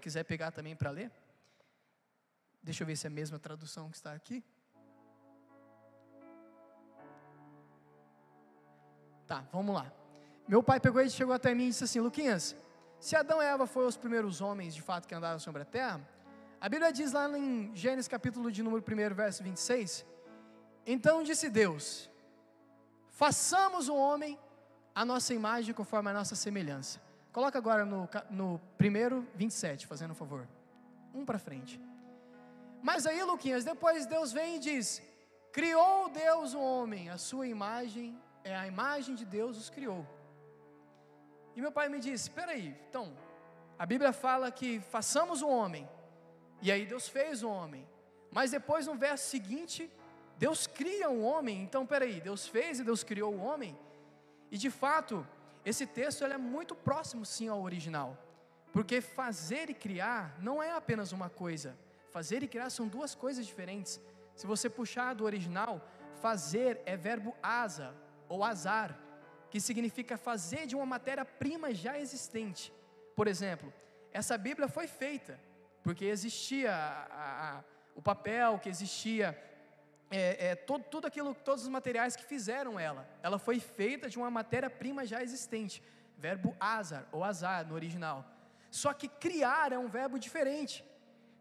quiser pegar também para ler. Deixa eu ver se é a mesma tradução que está aqui. Tá, vamos lá. Meu pai pegou e chegou até mim e disse assim: Luquinhas, se Adão e Eva foram os primeiros homens de fato que andaram sobre a terra, a Bíblia diz lá em Gênesis capítulo de número 1, verso 26, então disse Deus: façamos o homem a nossa imagem conforme a nossa semelhança. Coloca agora no, no primeiro 27, fazendo um favor. Um para frente. Mas aí, Luquinhas, depois Deus vem e diz: Criou Deus o homem, a sua imagem, é a imagem de Deus os criou. E meu pai me disse: Espera aí, então, a Bíblia fala que façamos o homem, e aí Deus fez o homem, mas depois no verso seguinte, Deus cria um homem, então peraí, Deus fez e Deus criou o homem, e de fato, esse texto é muito próximo sim ao original, porque fazer e criar não é apenas uma coisa, fazer e criar são duas coisas diferentes. Se você puxar do original, fazer é verbo asa ou azar, que significa fazer de uma matéria-prima já existente. Por exemplo, essa Bíblia foi feita porque existia a, a, o papel, que existia é, é, todo, tudo aquilo, todos os materiais que fizeram ela. Ela foi feita de uma matéria-prima já existente. Verbo azar ou azar no original. Só que criar é um verbo diferente.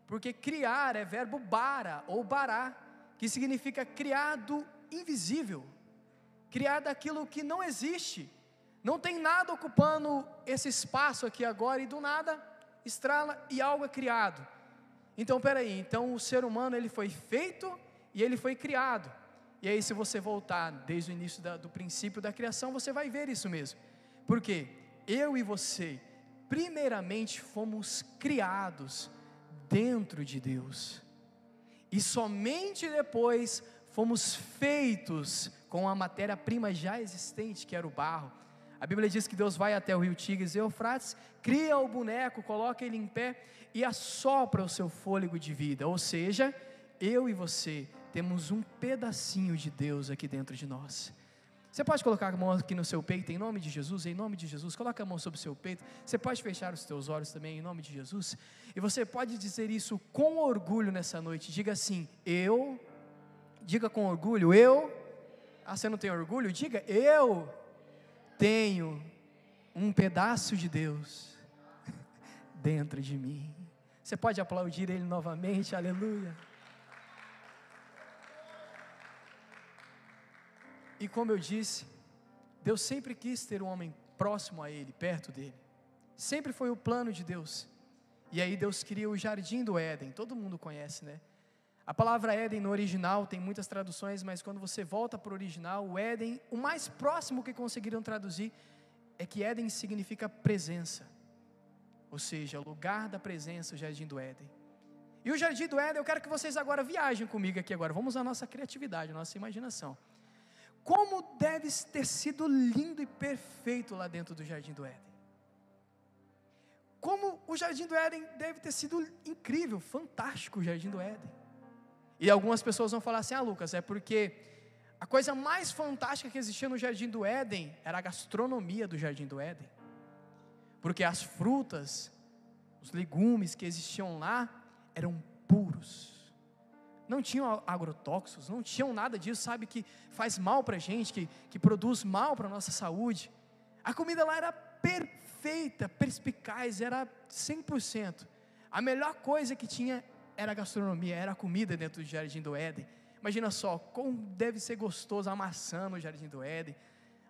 Porque criar é verbo bara ou bará, que significa criar do invisível, criar daquilo que não existe. Não tem nada ocupando esse espaço aqui agora e do nada estrala e algo é criado. Então, peraí, então o ser humano ele foi feito e ele foi criado. E aí, se você voltar desde o início da, do princípio da criação, você vai ver isso mesmo. Porque eu e você, primeiramente, fomos criados dentro de Deus. E somente depois fomos feitos com a matéria-prima já existente, que era o barro. A Bíblia diz que Deus vai até o rio Tigres e Eufrates, cria o boneco, coloca ele em pé e assopra o seu fôlego de vida. Ou seja, eu e você temos um pedacinho de Deus aqui dentro de nós. Você pode colocar a mão aqui no seu peito, em nome de Jesus, em nome de Jesus, coloca a mão sobre o seu peito. Você pode fechar os seus olhos também, em nome de Jesus. E você pode dizer isso com orgulho nessa noite. Diga assim: Eu. Diga com orgulho: Eu. Ah, você não tem orgulho? Diga: Eu tenho um pedaço de Deus dentro de mim. Você pode aplaudir Ele novamente, aleluia. E como eu disse, Deus sempre quis ter um homem próximo a Ele, perto dele. Sempre foi o plano de Deus. E aí Deus cria o jardim do Éden, todo mundo conhece, né? A palavra Éden no original tem muitas traduções, mas quando você volta para o original, o Éden, o mais próximo que conseguiram traduzir é que Éden significa presença. Ou seja, lugar da presença, o jardim do Éden. E o jardim do Éden, eu quero que vocês agora viajem comigo aqui agora. Vamos a nossa criatividade, a nossa imaginação. Como deve ter sido lindo e perfeito lá dentro do jardim do Éden. Como o jardim do Éden deve ter sido incrível, fantástico o jardim do Éden. E algumas pessoas vão falar assim: ah, Lucas, é porque a coisa mais fantástica que existia no jardim do Éden era a gastronomia do jardim do Éden. Porque as frutas, os legumes que existiam lá eram puros. Não tinham agrotóxicos, não tinham nada disso, sabe, que faz mal para a gente, que, que produz mal para a nossa saúde. A comida lá era perfeita, perspicaz, era 100%. A melhor coisa que tinha era a gastronomia, era a comida dentro do Jardim do Éden. Imagina só, como deve ser gostoso a maçã no Jardim do Éden,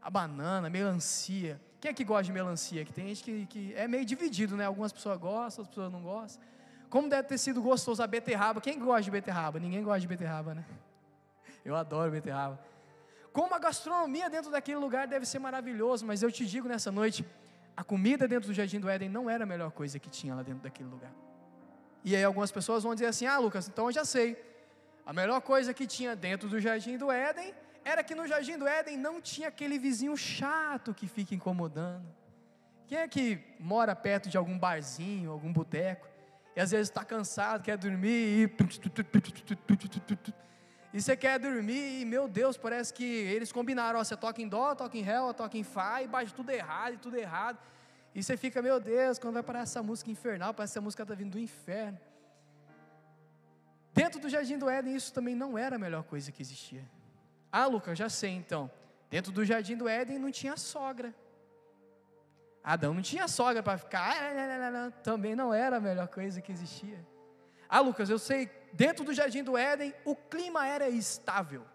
a banana, a melancia. Quem é que gosta de melancia? Que tem gente que, que é meio dividido, né? Algumas pessoas gostam, outras pessoas não gostam. Como deve ter sido gostoso a beterraba. Quem gosta de beterraba? Ninguém gosta de beterraba, né? Eu adoro beterraba. Como a gastronomia dentro daquele lugar deve ser maravilhoso, mas eu te digo nessa noite, a comida dentro do Jardim do Éden não era a melhor coisa que tinha lá dentro daquele lugar. E aí algumas pessoas vão dizer assim: Ah, Lucas, então eu já sei. A melhor coisa que tinha dentro do jardim do Éden era que no jardim do Éden não tinha aquele vizinho chato que fica incomodando. Quem é que mora perto de algum barzinho, algum boteco, e às vezes está cansado, quer dormir, e... e você quer dormir, e meu Deus, parece que eles combinaram: ó, você toca em dó, toca em ré, toca em fá, e bate tudo errado, e tudo errado. E você fica, meu Deus, quando vai parar essa música infernal, parece que essa música está vindo do inferno. Dentro do jardim do Éden, isso também não era a melhor coisa que existia. Ah, Lucas, já sei então. Dentro do jardim do Éden não tinha sogra. Adão não tinha sogra para ficar. Ah, também não era a melhor coisa que existia. Ah, Lucas, eu sei, dentro do jardim do Éden, o clima era estável.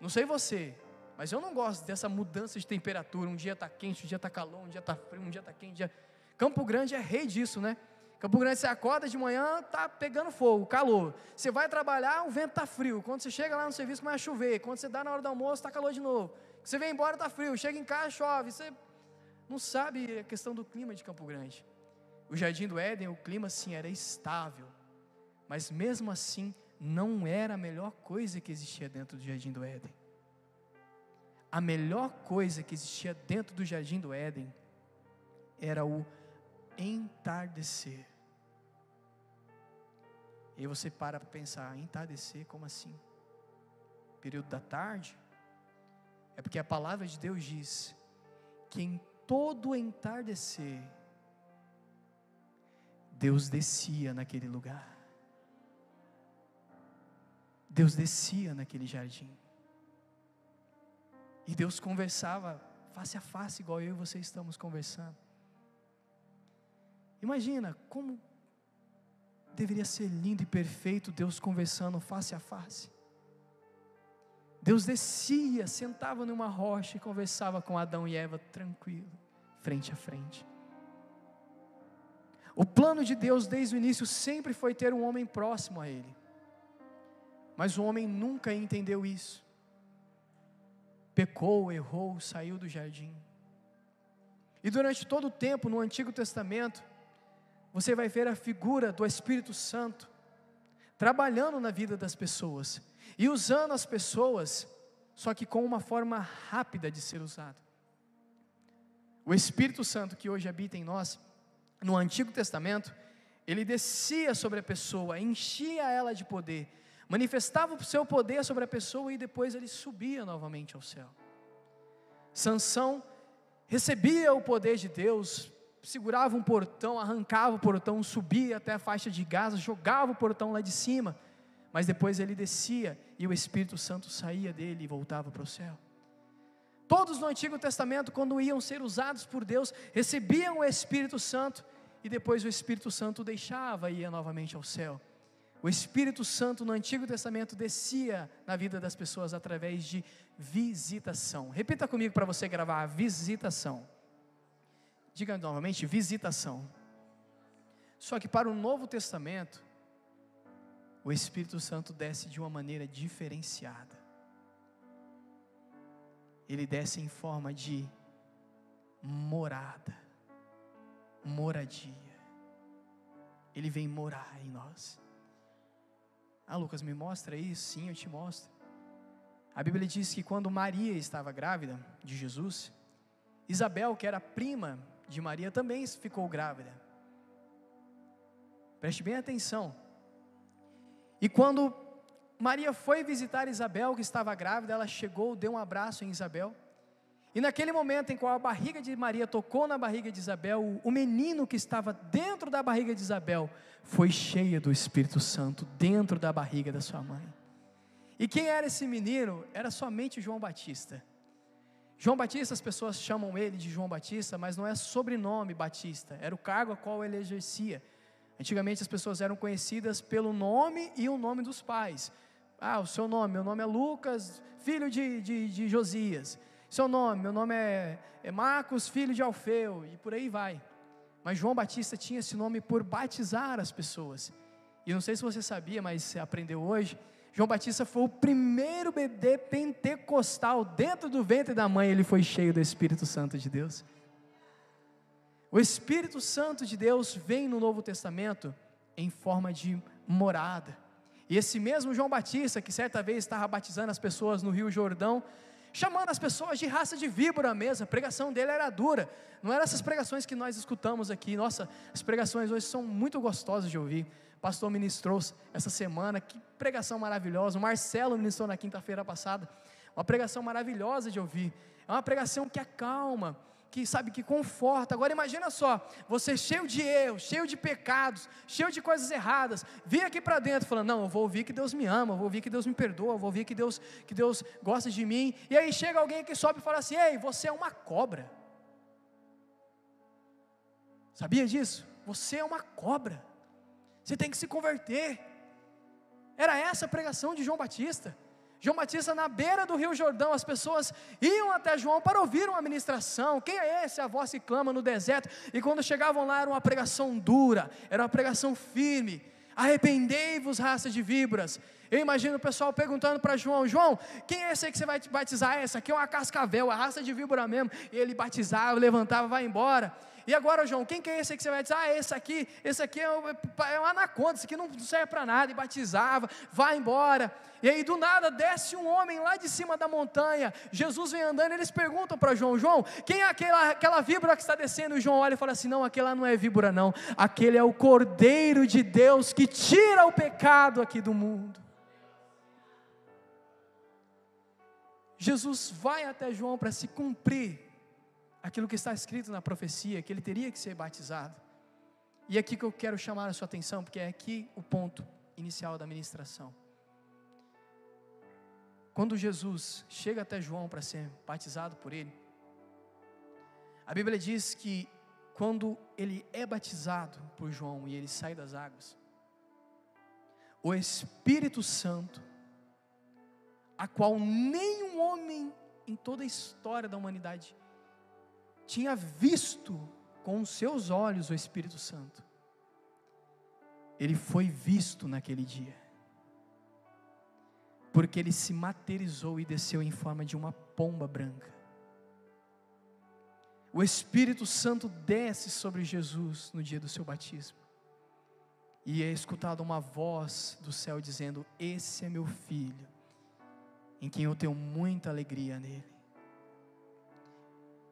Não sei você, mas eu não gosto dessa mudança de temperatura. Um dia está quente, um dia está calor, um dia está frio, um dia está quente. Dia... Campo Grande é rei disso, né? Campo Grande você acorda de manhã, tá pegando fogo, calor. Você vai trabalhar, o vento tá frio. Quando você chega lá no serviço, começa a chover. Quando você dá na hora do almoço, tá calor de novo. Você vem embora, tá frio. Chega em casa, chove. Você não sabe a questão do clima de Campo Grande. O jardim do Éden, o clima sim era estável. Mas mesmo assim, não era a melhor coisa que existia dentro do jardim do Éden a melhor coisa que existia dentro do jardim do Éden era o entardecer. E aí você para para pensar, entardecer, como assim? Período da tarde? É porque a palavra de Deus diz que em todo entardecer, Deus descia naquele lugar. Deus descia naquele jardim. E Deus conversava face a face, igual eu e você estamos conversando. Imagina como deveria ser lindo e perfeito Deus conversando face a face. Deus descia, sentava numa rocha e conversava com Adão e Eva tranquilo, frente a frente. O plano de Deus desde o início sempre foi ter um homem próximo a Ele, mas o homem nunca entendeu isso pecou, errou, saiu do jardim. E durante todo o tempo no Antigo Testamento, você vai ver a figura do Espírito Santo trabalhando na vida das pessoas e usando as pessoas, só que com uma forma rápida de ser usado. O Espírito Santo que hoje habita em nós, no Antigo Testamento, ele descia sobre a pessoa, enchia ela de poder, manifestava o seu poder sobre a pessoa e depois ele subia novamente ao céu. Sansão recebia o poder de Deus, segurava um portão, arrancava o portão, subia até a faixa de Gaza, jogava o portão lá de cima, mas depois ele descia e o Espírito Santo saía dele e voltava para o céu. Todos no Antigo Testamento, quando iam ser usados por Deus, recebiam o Espírito Santo e depois o Espírito Santo deixava e ia novamente ao céu. O Espírito Santo no Antigo Testamento descia na vida das pessoas através de visitação. Repita comigo para você gravar: visitação. Diga novamente: visitação. Só que para o Novo Testamento, o Espírito Santo desce de uma maneira diferenciada. Ele desce em forma de morada, moradia. Ele vem morar em nós. Ah, Lucas, me mostra isso? Sim, eu te mostro. A Bíblia diz que quando Maria estava grávida de Jesus, Isabel, que era prima de Maria, também ficou grávida. Preste bem atenção. E quando Maria foi visitar Isabel, que estava grávida, ela chegou, deu um abraço em Isabel. E naquele momento em qual a barriga de Maria tocou na barriga de Isabel, o menino que estava dentro da barriga de Isabel foi cheio do Espírito Santo dentro da barriga da sua mãe. E quem era esse menino? Era somente João Batista. João Batista, as pessoas chamam ele de João Batista, mas não é sobrenome Batista, era o cargo a qual ele exercia. Antigamente as pessoas eram conhecidas pelo nome e o nome dos pais. Ah, o seu nome, meu nome é Lucas, filho de, de, de Josias seu nome, meu nome é, é Marcos, filho de Alfeu, e por aí vai. Mas João Batista tinha esse nome por batizar as pessoas. E não sei se você sabia, mas você aprendeu hoje. João Batista foi o primeiro bebê pentecostal dentro do ventre da mãe, ele foi cheio do Espírito Santo de Deus. O Espírito Santo de Deus vem no Novo Testamento em forma de morada. E esse mesmo João Batista, que certa vez estava batizando as pessoas no Rio Jordão, chamando as pessoas de raça de víbora mesmo. A pregação dele era dura. Não eram essas pregações que nós escutamos aqui. Nossa, as pregações hoje são muito gostosas de ouvir. O pastor ministrou essa semana, que pregação maravilhosa. O Marcelo ministrou na quinta-feira passada. Uma pregação maravilhosa de ouvir. É uma pregação que acalma, que sabe que conforta. Agora imagina só, você cheio de erros, cheio de pecados, cheio de coisas erradas, vir aqui para dentro falando: "Não, eu vou ouvir que Deus me ama, eu vou ouvir que Deus me perdoa, eu vou ouvir que Deus que Deus gosta de mim". E aí chega alguém que sobe e fala assim: "Ei, você é uma cobra". Sabia disso? Você é uma cobra. Você tem que se converter. Era essa a pregação de João Batista. João Batista, na beira do Rio Jordão, as pessoas iam até João para ouvir uma ministração. Quem é esse? A voz que clama no deserto. E quando chegavam lá, era uma pregação dura, era uma pregação firme. Arrependei-vos, raça de víboras. Eu imagino o pessoal perguntando para João: João, quem é esse aí que você vai batizar? Essa aqui é uma cascavel, a raça de víbora mesmo. E ele batizava, levantava, vai embora. E agora, João, quem que é esse que você vai dizer? Ah, esse aqui, esse aqui é um, é um anaconda, esse aqui não serve para nada. E batizava, vai embora. E aí, do nada, desce um homem lá de cima da montanha. Jesus vem andando, eles perguntam para João: João, quem é aquela, aquela víbora que está descendo? E João olha e fala assim: Não, aquela não é víbora, não. Aquele é o Cordeiro de Deus que tira o pecado aqui do mundo. Jesus vai até João para se cumprir aquilo que está escrito na profecia, que ele teria que ser batizado. E é aqui que eu quero chamar a sua atenção, porque é aqui o ponto inicial da ministração. Quando Jesus chega até João para ser batizado por ele, a Bíblia diz que quando ele é batizado por João e ele sai das águas, o Espírito Santo, a qual nenhum homem em toda a história da humanidade tinha visto com os seus olhos o Espírito Santo. Ele foi visto naquele dia, porque ele se materializou e desceu em forma de uma pomba branca. O Espírito Santo desce sobre Jesus no dia do seu batismo, e é escutada uma voz do céu dizendo: Esse é meu filho, em quem eu tenho muita alegria nele.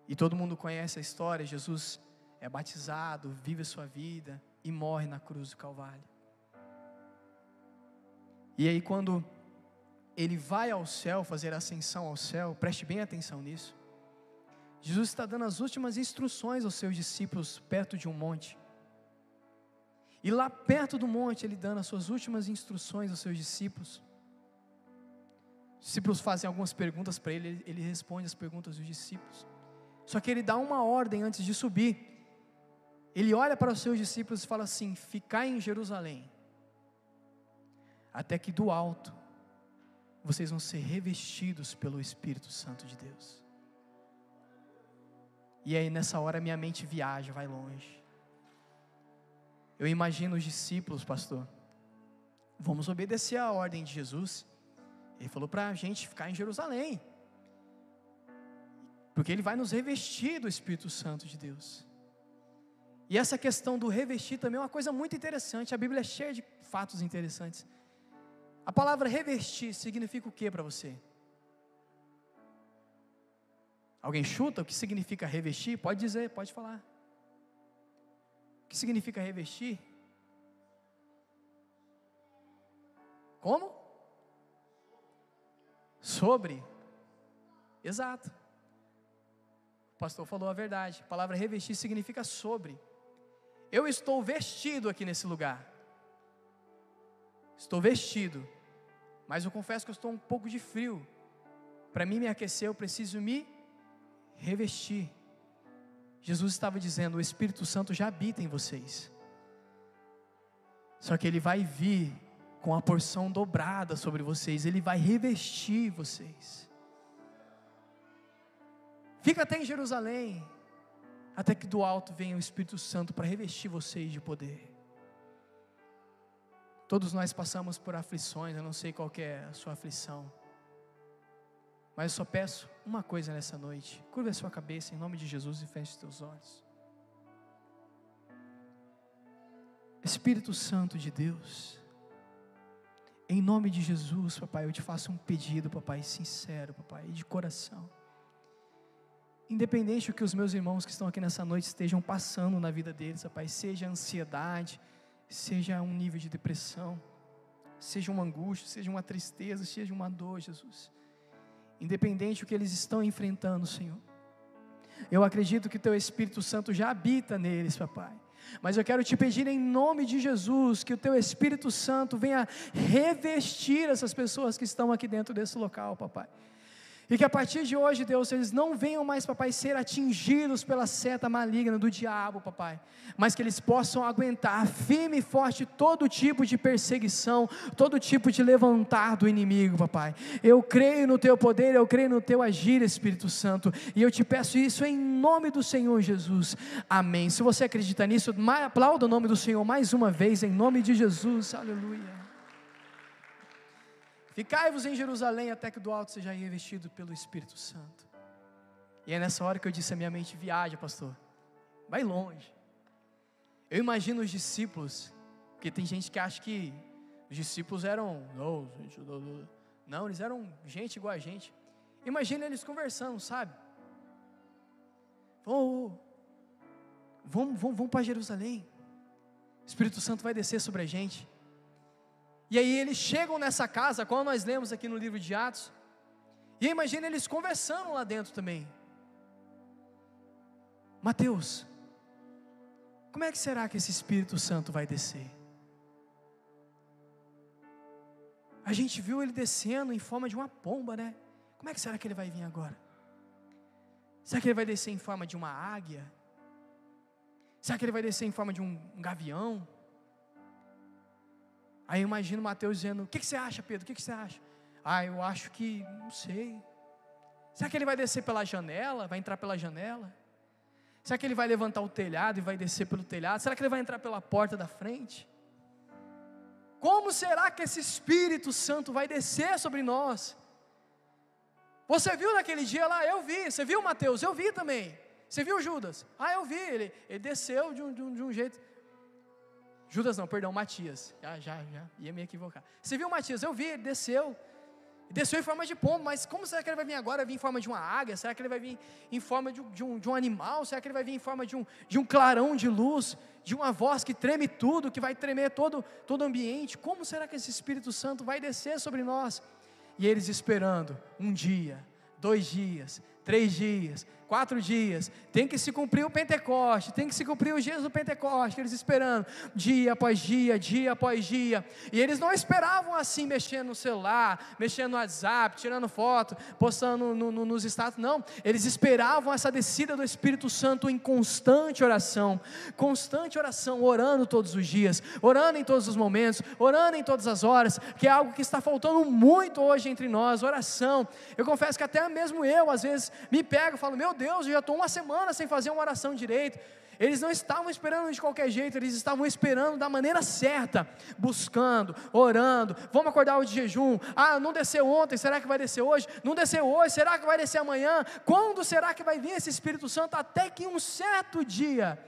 E todo mundo conhece a história: Jesus é batizado, vive a sua vida e morre na cruz do Calvário. E aí, quando ele vai ao céu, fazer a ascensão ao céu, preste bem atenção nisso. Jesus está dando as últimas instruções aos seus discípulos perto de um monte. E lá perto do monte, ele dando as suas últimas instruções aos seus discípulos. Os discípulos fazem algumas perguntas para ele, ele responde as perguntas dos discípulos. Só que ele dá uma ordem antes de subir. Ele olha para os seus discípulos e fala assim: Ficai em Jerusalém, até que do alto vocês vão ser revestidos pelo Espírito Santo de Deus. E aí nessa hora minha mente viaja, vai longe. Eu imagino os discípulos, pastor. Vamos obedecer a ordem de Jesus. Ele falou para a gente ficar em Jerusalém. Porque Ele vai nos revestir do Espírito Santo de Deus. E essa questão do revestir também é uma coisa muito interessante. A Bíblia é cheia de fatos interessantes. A palavra revestir significa o que para você? Alguém chuta o que significa revestir? Pode dizer, pode falar. O que significa revestir? Como? Sobre. Exato. O pastor falou a verdade. A palavra revestir significa sobre. Eu estou vestido aqui nesse lugar. Estou vestido. Mas eu confesso que eu estou um pouco de frio. Para mim me aquecer, eu preciso me revestir. Jesus estava dizendo: o Espírito Santo já habita em vocês. Só que ele vai vir com a porção dobrada sobre vocês, ele vai revestir vocês. Fica até em Jerusalém, até que do alto venha o Espírito Santo para revestir vocês de poder. Todos nós passamos por aflições, eu não sei qual é a sua aflição. Mas eu só peço uma coisa nessa noite. Curva a sua cabeça em nome de Jesus e feche os teus olhos. Espírito Santo de Deus, em nome de Jesus, papai, eu te faço um pedido, papai, sincero, papai, de coração. Independente do que os meus irmãos que estão aqui nessa noite estejam passando na vida deles, Pai, seja ansiedade, seja um nível de depressão, seja uma angústia, seja uma tristeza, seja uma dor, Jesus. Independente do que eles estão enfrentando, Senhor. Eu acredito que Teu Espírito Santo já habita neles, papai. Mas eu quero te pedir em nome de Jesus que o Teu Espírito Santo venha revestir essas pessoas que estão aqui dentro desse local, papai. E que a partir de hoje, Deus, eles não venham mais, papai, ser atingidos pela seta maligna do diabo, papai, mas que eles possam aguentar firme e forte todo tipo de perseguição, todo tipo de levantar do inimigo, papai. Eu creio no teu poder, eu creio no teu agir, Espírito Santo, e eu te peço isso em nome do Senhor Jesus. Amém. Se você acredita nisso, aplauda o nome do Senhor mais uma vez, em nome de Jesus. Aleluia. Ficai-vos em Jerusalém até que do alto seja revestido pelo Espírito Santo. E é nessa hora que eu disse a minha mente: viaja, pastor, vai longe. Eu imagino os discípulos, porque tem gente que acha que os discípulos eram, não, não, eles eram gente igual a gente. Imagina eles conversando, sabe? Oh, vamos, vamos, vamos para Jerusalém. O Espírito Santo vai descer sobre a gente. E aí eles chegam nessa casa, como nós lemos aqui no livro de Atos. E imagina eles conversando lá dentro também. Mateus, como é que será que esse Espírito Santo vai descer? A gente viu ele descendo em forma de uma pomba, né? Como é que será que ele vai vir agora? Será que ele vai descer em forma de uma águia? Será que ele vai descer em forma de um, um gavião? Aí eu imagino Mateus dizendo: O que, que você acha, Pedro? O que, que você acha? Ah, eu acho que, não sei. Será que ele vai descer pela janela? Vai entrar pela janela? Será que ele vai levantar o telhado e vai descer pelo telhado? Será que ele vai entrar pela porta da frente? Como será que esse Espírito Santo vai descer sobre nós? Você viu naquele dia lá? Eu vi. Você viu, Mateus? Eu vi também. Você viu Judas? Ah, eu vi. Ele, ele desceu de um, de um, de um jeito. Judas não, perdão, Matias. Já, já, já, ia me equivocar. Você viu Matias? Eu vi, ele desceu. Desceu em forma de pombo, mas como será que ele vai vir agora? Vir em forma de uma águia? Será que ele vai vir em forma de, de, um, de um animal? Será que ele vai vir em forma de um, de um clarão de luz? De uma voz que treme tudo, que vai tremer todo, todo o ambiente? Como será que esse Espírito Santo vai descer sobre nós? E eles esperando um dia, dois dias, três dias, quatro dias, tem que se cumprir o Pentecoste, tem que se cumprir os dias do Pentecoste, eles esperando, dia após dia, dia após dia, e eles não esperavam assim, mexendo no celular, mexendo no WhatsApp, tirando foto, postando no, no, nos status, não, eles esperavam essa descida do Espírito Santo em constante oração, constante oração, orando todos os dias, orando em todos os momentos, orando em todas as horas, que é algo que está faltando muito hoje entre nós, oração, eu confesso que até mesmo eu, às vezes, me pego e falo, meu Deus, eu já estou uma semana sem fazer uma oração direito. Eles não estavam esperando de qualquer jeito, eles estavam esperando da maneira certa, buscando, orando. Vamos acordar o de jejum. Ah, não desceu ontem, será que vai descer hoje? Não desceu hoje, será que vai descer amanhã? Quando será que vai vir esse Espírito Santo? Até que um certo dia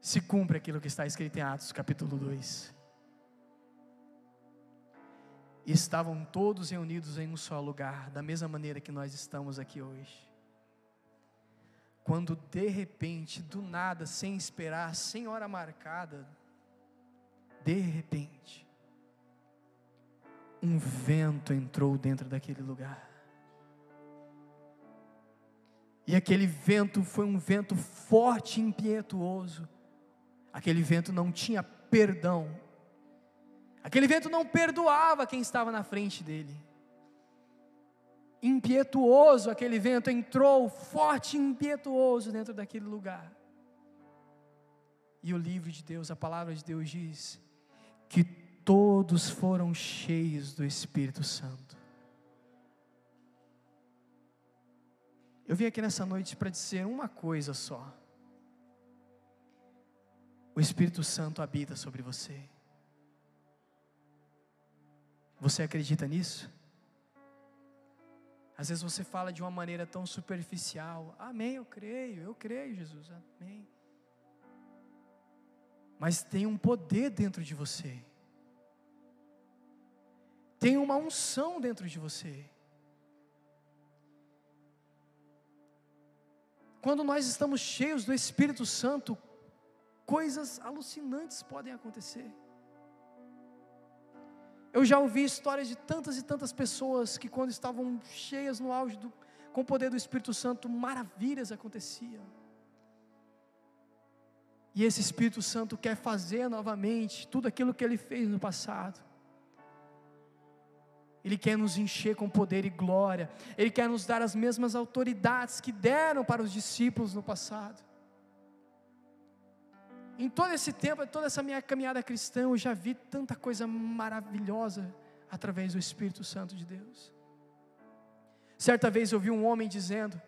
se cumpre aquilo que está escrito em Atos capítulo 2. E estavam todos reunidos em um só lugar, da mesma maneira que nós estamos aqui hoje. Quando de repente, do nada, sem esperar, sem hora marcada, de repente, um vento entrou dentro daquele lugar. E aquele vento foi um vento forte e impetuoso. Aquele vento não tinha perdão Aquele vento não perdoava quem estava na frente dele. Impietuoso, aquele vento entrou forte e impietuoso dentro daquele lugar. E o livro de Deus, a palavra de Deus diz que todos foram cheios do Espírito Santo. Eu vim aqui nessa noite para dizer uma coisa só. O Espírito Santo habita sobre você. Você acredita nisso? Às vezes você fala de uma maneira tão superficial. Amém, eu creio, eu creio, Jesus. Amém. Mas tem um poder dentro de você. Tem uma unção dentro de você. Quando nós estamos cheios do Espírito Santo, coisas alucinantes podem acontecer. Eu já ouvi histórias de tantas e tantas pessoas que, quando estavam cheias no auge do, Com o poder do Espírito Santo, maravilhas aconteciam. E esse Espírito Santo quer fazer novamente tudo aquilo que ele fez no passado. Ele quer nos encher com poder e glória. Ele quer nos dar as mesmas autoridades que deram para os discípulos no passado. Em todo esse tempo, toda essa minha caminhada cristã, eu já vi tanta coisa maravilhosa através do Espírito Santo de Deus. Certa vez eu vi um homem dizendo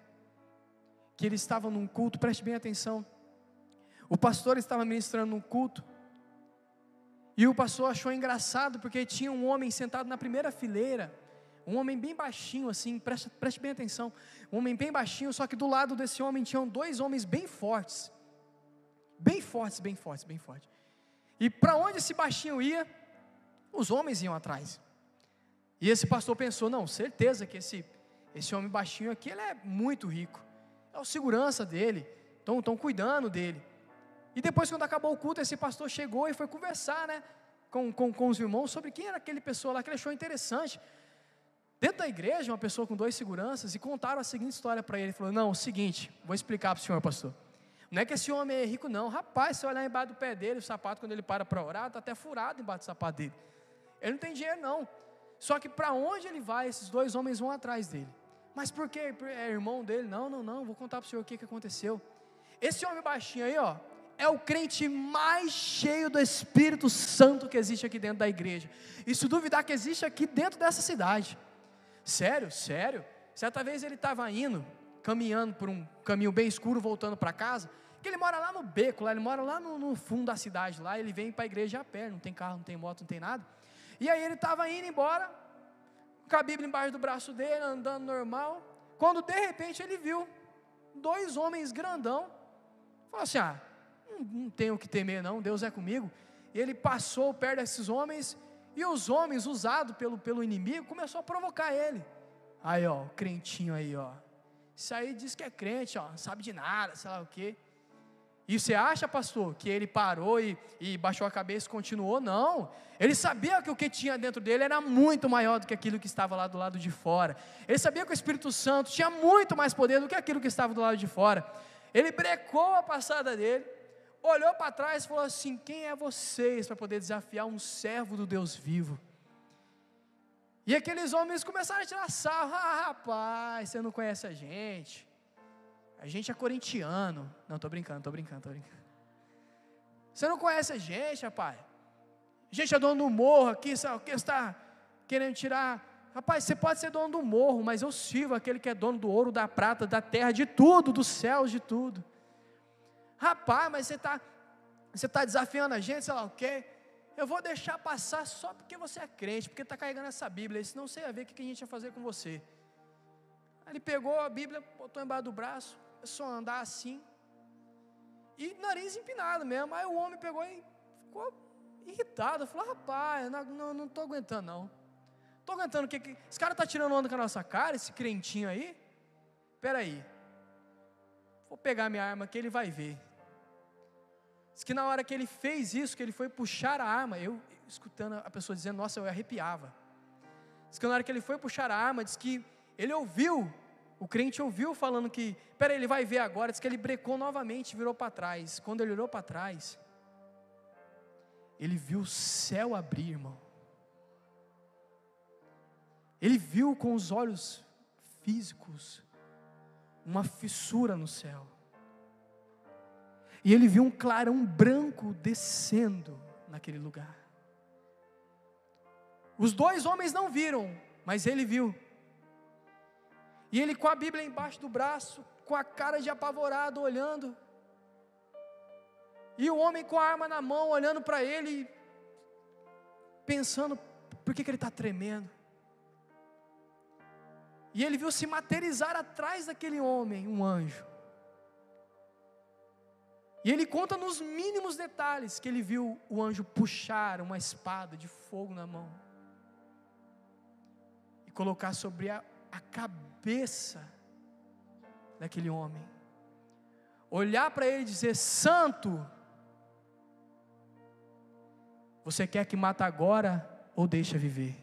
que ele estava num culto, preste bem atenção. O pastor estava ministrando num culto e o pastor achou engraçado porque tinha um homem sentado na primeira fileira, um homem bem baixinho assim, preste, preste bem atenção, um homem bem baixinho, só que do lado desse homem tinham dois homens bem fortes, bem fortes, bem fortes, bem fortes. E para onde esse baixinho ia, os homens iam atrás. E esse pastor pensou, não, certeza que esse esse homem baixinho aqui, ele é muito rico. É o segurança dele, estão cuidando dele. E depois, quando acabou o culto, esse pastor chegou e foi conversar né, com, com, com os irmãos sobre quem era aquele pessoa lá que ele achou interessante. Dentro da igreja, uma pessoa com dois seguranças, e contaram a seguinte história para ele. Ele falou: Não, o seguinte, vou explicar para o senhor, pastor. Não é que esse homem é rico, não. Rapaz, se olhar embaixo do pé dele, o sapato, quando ele para para orar, está até furado embaixo do sapato dele. Ele não tem dinheiro, não. Só que para onde ele vai, esses dois homens vão atrás dele. Mas por quê? É irmão dele? Não, não, não. Vou contar para o senhor o que, que aconteceu. Esse homem baixinho aí, ó, é o crente mais cheio do Espírito Santo que existe aqui dentro da igreja. E se duvidar que existe aqui dentro dessa cidade. Sério, sério. Certa vez ele estava indo, caminhando por um caminho bem escuro, voltando para casa. Que ele mora lá no beco, lá, ele mora lá no, no fundo da cidade, lá ele vem para a igreja a pé, não tem carro, não tem moto, não tem nada. E aí ele estava indo embora, com a Bíblia embaixo do braço dele, andando normal. Quando de repente ele viu dois homens grandão, falou assim: Ah, não tenho que temer, não, Deus é comigo. E ele passou perto desses homens, e os homens, usados pelo, pelo inimigo, começou a provocar ele. Aí, ó, o crentinho aí, ó. Isso aí diz que é crente, ó, não sabe de nada, sei lá o quê. E você acha, pastor, que ele parou e, e baixou a cabeça e continuou? Não. Ele sabia que o que tinha dentro dele era muito maior do que aquilo que estava lá do lado de fora. Ele sabia que o Espírito Santo tinha muito mais poder do que aquilo que estava do lado de fora. Ele brecou a passada dele olhou para trás e falou assim: Quem é vocês para poder desafiar um servo do Deus vivo? E aqueles homens começaram a tirar sarro: Ah, rapaz, você não conhece a gente. A gente é corintiano. Não, estou brincando, estou brincando, estou brincando. Você não conhece a gente, rapaz. A gente é dono do morro aqui, sabe o que está querendo tirar? Rapaz, você pode ser dono do morro, mas eu sirvo aquele que é dono do ouro, da prata, da terra, de tudo, dos céus, de tudo. Rapaz, mas você está você tá desafiando a gente, sei lá o quê? Eu vou deixar passar só porque você é crente, porque está carregando essa Bíblia, senão você ia ver o que a gente ia fazer com você. Aí ele pegou a Bíblia, botou embaixo do braço, a andar assim, e nariz empinado mesmo. Aí o homem pegou e ficou irritado, falou: rapaz, não estou aguentando não. Estou aguentando o que, que. Esse cara está tirando onda com a nossa cara, esse crentinho aí. Espera aí. Vou pegar minha arma aqui, ele vai ver. Diz que na hora que ele fez isso, que ele foi puxar a arma, eu escutando a pessoa dizendo, nossa, eu arrepiava. Diz que na hora que ele foi puxar a arma, diz que ele ouviu, o crente ouviu falando que, peraí, ele vai ver agora, diz que ele brecou novamente, virou para trás. Quando ele olhou para trás, ele viu o céu abrir, irmão. Ele viu com os olhos físicos uma fissura no céu. E ele viu um clarão branco descendo naquele lugar. Os dois homens não viram, mas ele viu. E ele com a Bíblia embaixo do braço, com a cara de apavorado, olhando. E o homem com a arma na mão, olhando para ele, pensando: por que, que ele está tremendo? E ele viu se materializar atrás daquele homem um anjo. E ele conta nos mínimos detalhes que ele viu o anjo puxar uma espada de fogo na mão e colocar sobre a, a cabeça daquele homem. Olhar para ele e dizer: Santo, você quer que mata agora ou deixa viver?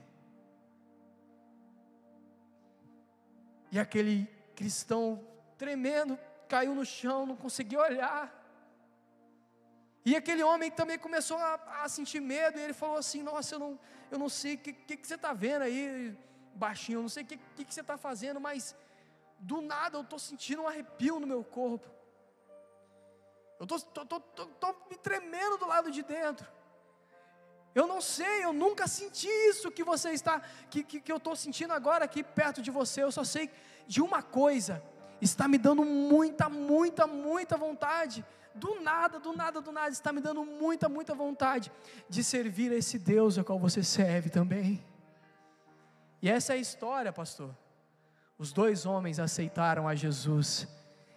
E aquele cristão tremendo, caiu no chão, não conseguia olhar. E aquele homem também começou a, a, sentir medo, e ele falou assim: Nossa, eu não, eu não sei o que, que, que, você está vendo aí, baixinho, eu não sei o que, que, que você está fazendo, mas do nada eu estou sentindo um arrepio no meu corpo. Eu estou me tremendo do lado de dentro. Eu não sei, eu nunca senti isso que você está, que, que, que eu estou sentindo agora aqui perto de você. Eu só sei de uma coisa, está me dando muita, muita, muita vontade. Do nada, do nada, do nada, está me dando muita, muita vontade de servir a esse Deus a qual você serve também. E essa é a história, pastor. Os dois homens aceitaram a Jesus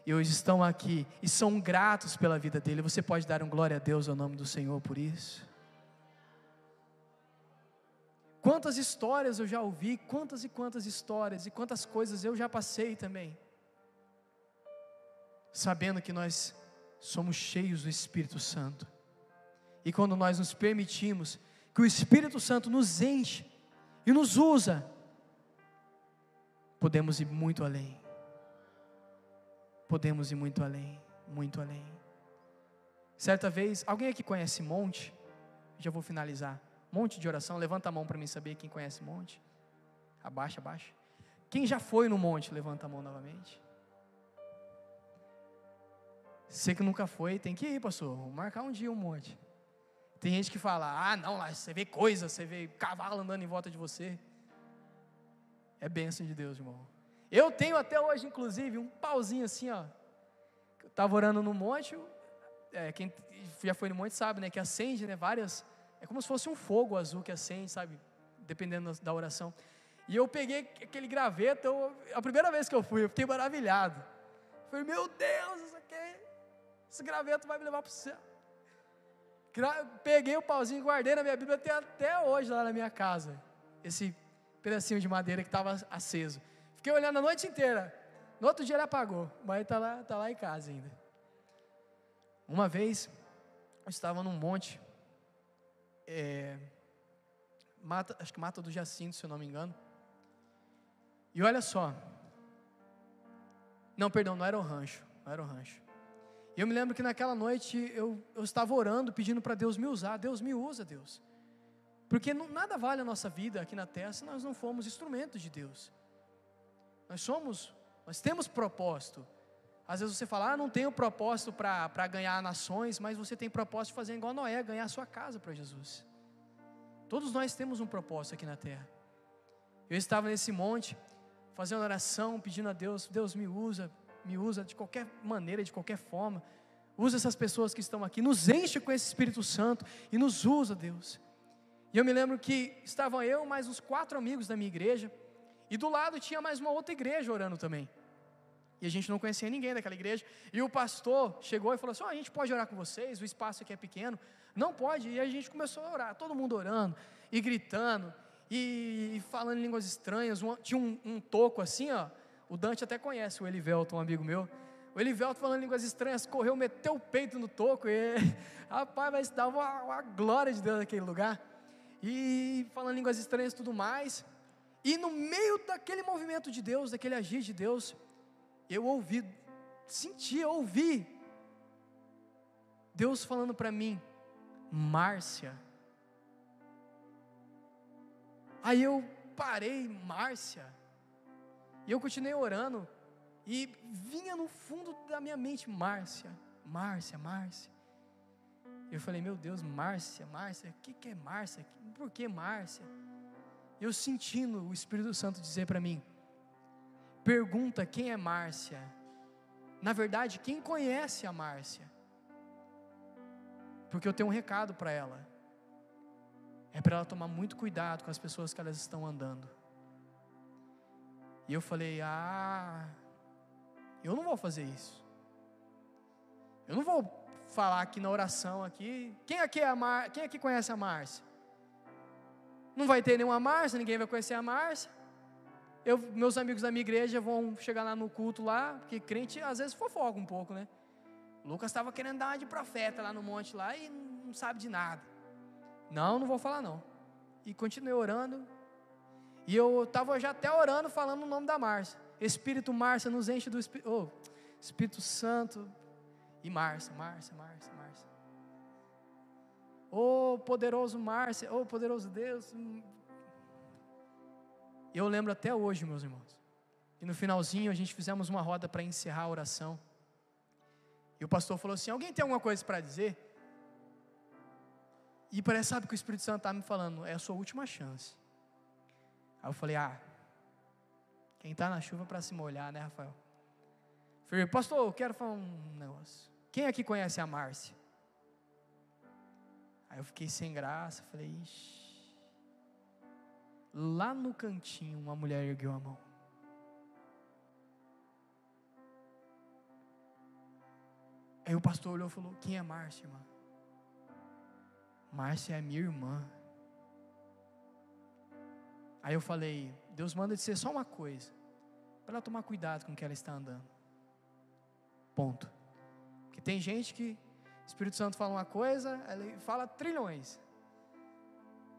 e hoje estão aqui e são gratos pela vida dele. Você pode dar um glória a Deus ao nome do Senhor por isso? Quantas histórias eu já ouvi, quantas e quantas histórias e quantas coisas eu já passei também, sabendo que nós somos cheios do Espírito Santo. E quando nós nos permitimos que o Espírito Santo nos enche e nos usa, podemos ir muito além. Podemos ir muito além, muito além. Certa vez, alguém aqui conhece Monte? Já vou finalizar. Monte de oração, levanta a mão para mim saber quem conhece monte. Abaixa, abaixa. Quem já foi no monte, levanta a mão novamente. Você que nunca foi, tem que ir, pastor. Vou marcar um dia um monte. Tem gente que fala: ah, não, lá você vê coisa, você vê cavalo andando em volta de você. É bênção de Deus, irmão. Eu tenho até hoje, inclusive, um pauzinho assim, ó. Eu estava orando no monte. É, quem já foi no monte sabe, né? Que acende, né? Várias é como se fosse um fogo azul que acende, sabe? Dependendo da oração. E eu peguei aquele graveto, eu, a primeira vez que eu fui, eu fiquei maravilhado. falei, meu Deus, esse graveto vai me levar para o céu. Peguei o pauzinho e guardei na minha Bíblia até, até hoje lá na minha casa. Esse pedacinho de madeira que estava aceso. Fiquei olhando a noite inteira. No outro dia ele apagou, mas está lá, tá lá em casa ainda. Uma vez, eu estava num monte, é, mata, acho que Mata do Jacinto, se eu não me engano. E olha só. Não, perdão, não era o rancho. Não era o rancho. E eu me lembro que naquela noite eu, eu estava orando, pedindo para Deus me usar. Deus me usa, Deus. Porque não, nada vale a nossa vida aqui na terra se nós não formos instrumentos de Deus. Nós somos, nós temos propósito. Às vezes você fala, ah, não tenho propósito para ganhar nações, mas você tem propósito de fazer igual Noé, ganhar a sua casa para Jesus. Todos nós temos um propósito aqui na terra. Eu estava nesse monte, fazendo oração, pedindo a Deus, Deus me usa, me usa de qualquer maneira, de qualquer forma. Usa essas pessoas que estão aqui, nos enche com esse Espírito Santo e nos usa, Deus. E eu me lembro que estavam eu mais uns quatro amigos da minha igreja, e do lado tinha mais uma outra igreja orando também. E a gente não conhecia ninguém daquela igreja. E o pastor chegou e falou assim: oh, a gente pode orar com vocês, o espaço aqui é pequeno. Não pode. E a gente começou a orar, todo mundo orando, e gritando, e, falando línguas estranhas. Tinha um, um, toco assim, ó. O Dante até conhece o Elivelton, um amigo meu. O Elivelton falando línguas estranhas, correu, meteu o peito no toco. E, rapaz, mas dava uma, uma glória de Deus naquele lugar. E falando línguas estranhas e tudo mais. E no meio daquele movimento de Deus, daquele agir de Deus, eu ouvi, senti, ouvi Deus falando para mim, Márcia. Aí eu parei, Márcia, e eu continuei orando, e vinha no fundo da minha mente, Márcia, Márcia, Márcia. Eu falei, meu Deus, Márcia, Márcia, o que, que é Márcia? Por que Márcia? Eu sentindo o Espírito Santo dizer para mim, pergunta quem é Márcia. Na verdade, quem conhece a Márcia? Porque eu tenho um recado para ela. É para ela tomar muito cuidado com as pessoas que elas estão andando. E eu falei: "Ah, eu não vou fazer isso. Eu não vou falar aqui na oração aqui. Quem aqui é Mar... quem aqui conhece a Márcia? Não vai ter nenhuma Márcia, ninguém vai conhecer a Márcia. Eu, meus amigos da minha igreja vão chegar lá no culto lá, porque crente às vezes fofoca um pouco, né? Lucas estava querendo dar uma de profeta lá no monte lá e não sabe de nada. Não, não vou falar não. E continuei orando. E eu estava já até orando, falando o nome da Márcia. Espírito Márcia, nos enche do Espírito. Oh, Espírito Santo. E Márcia, Márcia, Márcia, Márcia. Oh, poderoso Márcia, oh, poderoso Deus. Eu lembro até hoje, meus irmãos. E no finalzinho a gente fizemos uma roda para encerrar a oração. E o pastor falou assim: Alguém tem alguma coisa para dizer? E parece, sabe que o Espírito Santo está me falando, é a sua última chance. Aí eu falei, ah, quem está na chuva para se molhar, né, Rafael? falei, pastor, eu quero falar um negócio. Quem aqui conhece a Márcia? Aí eu fiquei sem graça, falei, ixi. Lá no cantinho, uma mulher ergueu a mão. Aí o pastor olhou e falou: Quem é Márcia, irmã? Márcia é minha irmã. Aí eu falei: Deus manda dizer só uma coisa, para ela tomar cuidado com o que ela está andando. Ponto. Porque tem gente que o Espírito Santo fala uma coisa, ele fala trilhões.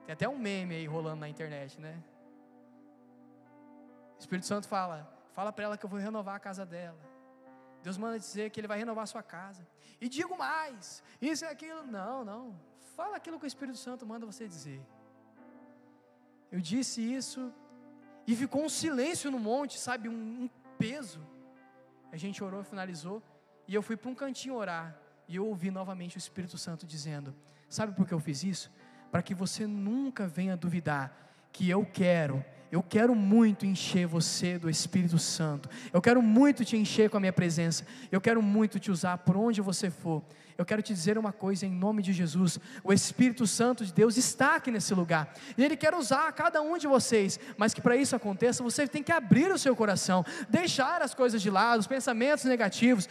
Tem até um meme aí rolando na internet, né? O Espírito Santo fala: fala para ela que eu vou renovar a casa dela. Deus manda dizer que Ele vai renovar a sua casa. E digo mais: isso e aquilo. Não, não. Fala aquilo que o Espírito Santo manda você dizer. Eu disse isso e ficou um silêncio no monte, sabe? Um, um peso. A gente orou, finalizou. E eu fui para um cantinho orar. E eu ouvi novamente o Espírito Santo dizendo: Sabe por que eu fiz isso? Para que você nunca venha duvidar que eu quero eu quero muito encher você do Espírito Santo. Eu quero muito te encher com a minha presença. Eu quero muito te usar por onde você for. Eu quero te dizer uma coisa em nome de Jesus. O Espírito Santo de Deus está aqui nesse lugar. E Ele quer usar cada um de vocês. Mas que para isso aconteça, você tem que abrir o seu coração, deixar as coisas de lado, os pensamentos negativos,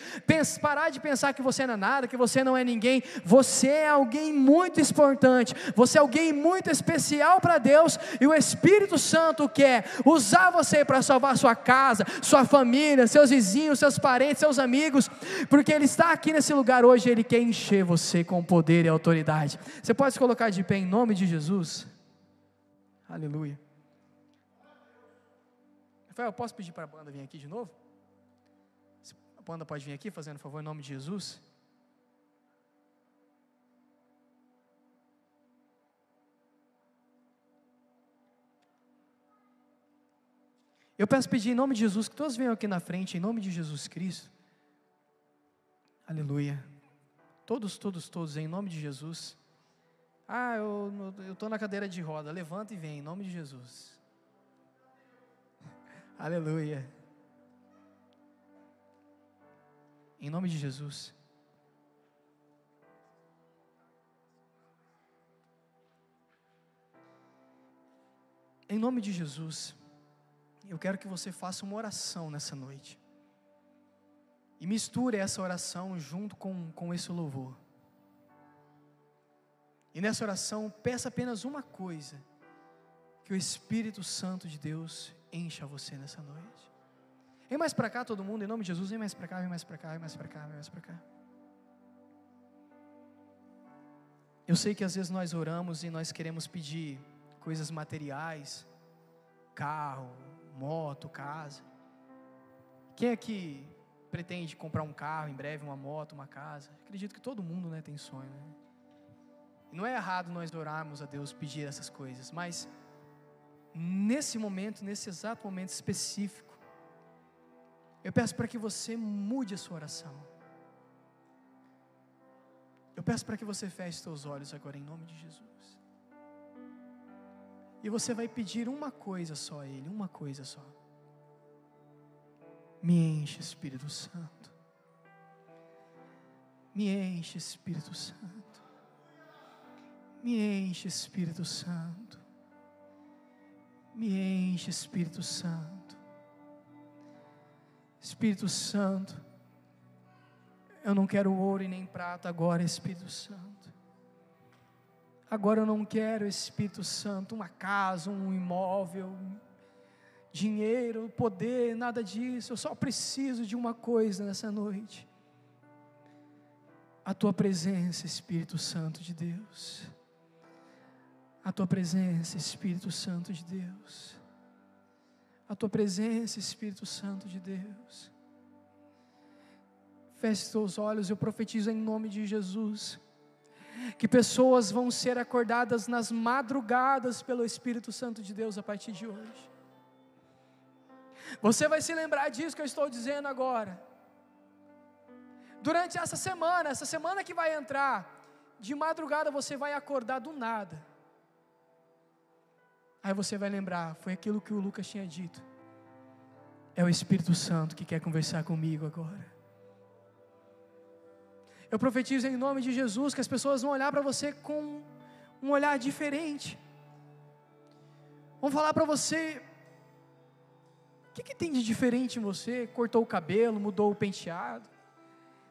parar de pensar que você não é nada, que você não é ninguém. Você é alguém muito importante. Você é alguém muito especial para Deus. E o Espírito Santo quer usar você para salvar sua casa, sua família, seus vizinhos, seus parentes, seus amigos, porque Ele está aqui nesse lugar hoje, Ele quer encher você com poder e autoridade. Você pode se colocar de pé em nome de Jesus? Aleluia. Rafael, posso pedir para a banda vir aqui de novo? A banda pode vir aqui, fazendo favor, em nome de Jesus? Eu peço pedir em nome de Jesus que todos venham aqui na frente, em nome de Jesus Cristo. Aleluia. Todos, todos, todos, em nome de Jesus. Ah, eu estou na cadeira de roda. Levanta e vem, em nome de Jesus. Aleluia. Em nome de Jesus. Em nome de Jesus eu quero que você faça uma oração nessa noite. E misture essa oração junto com, com esse louvor. E nessa oração, peça apenas uma coisa: que o Espírito Santo de Deus encha você nessa noite. Vem mais para cá, todo mundo, em nome de Jesus, vem mais para cá, vem mais para cá, vem mais para cá, vem mais para cá. Eu sei que às vezes nós oramos e nós queremos pedir coisas materiais, carro, moto, casa. Quem é que pretende comprar um carro em breve, uma moto, uma casa? Acredito que todo mundo né, tem sonho. Né? E não é errado nós orarmos a Deus, pedir essas coisas, mas nesse momento, nesse exato momento específico, eu peço para que você mude a sua oração. Eu peço para que você feche seus olhos agora em nome de Jesus. E você vai pedir uma coisa só a Ele, uma coisa só. Me enche, Espírito Santo. Me enche, Espírito Santo. Me enche, Espírito Santo. Me enche, Espírito Santo. Espírito Santo, eu não quero ouro e nem prata agora, Espírito Santo. Agora eu não quero, Espírito Santo, uma casa, um imóvel, dinheiro, poder, nada disso. Eu só preciso de uma coisa nessa noite: a tua presença, Espírito Santo de Deus. A tua presença, Espírito Santo de Deus. a tua presença, Espírito Santo de Deus. Feche seus olhos, eu profetizo em nome de Jesus. Que pessoas vão ser acordadas nas madrugadas pelo Espírito Santo de Deus a partir de hoje. Você vai se lembrar disso que eu estou dizendo agora. Durante essa semana, essa semana que vai entrar, de madrugada você vai acordar do nada. Aí você vai lembrar, foi aquilo que o Lucas tinha dito. É o Espírito Santo que quer conversar comigo agora. Eu profetizo em nome de Jesus que as pessoas vão olhar para você com um olhar diferente. Vão falar para você: o que, que tem de diferente em você? Cortou o cabelo, mudou o penteado?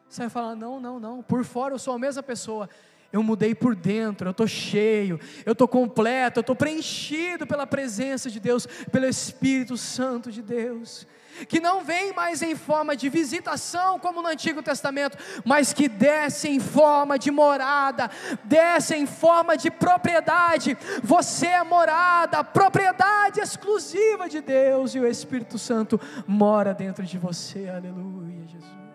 Você vai falar: não, não, não, por fora eu sou a mesma pessoa eu mudei por dentro, eu estou cheio, eu estou completo, eu estou preenchido pela presença de Deus, pelo Espírito Santo de Deus, que não vem mais em forma de visitação, como no Antigo Testamento, mas que desce em forma de morada, desce em forma de propriedade. Você é morada, propriedade exclusiva de Deus, e o Espírito Santo mora dentro de você, aleluia, Jesus.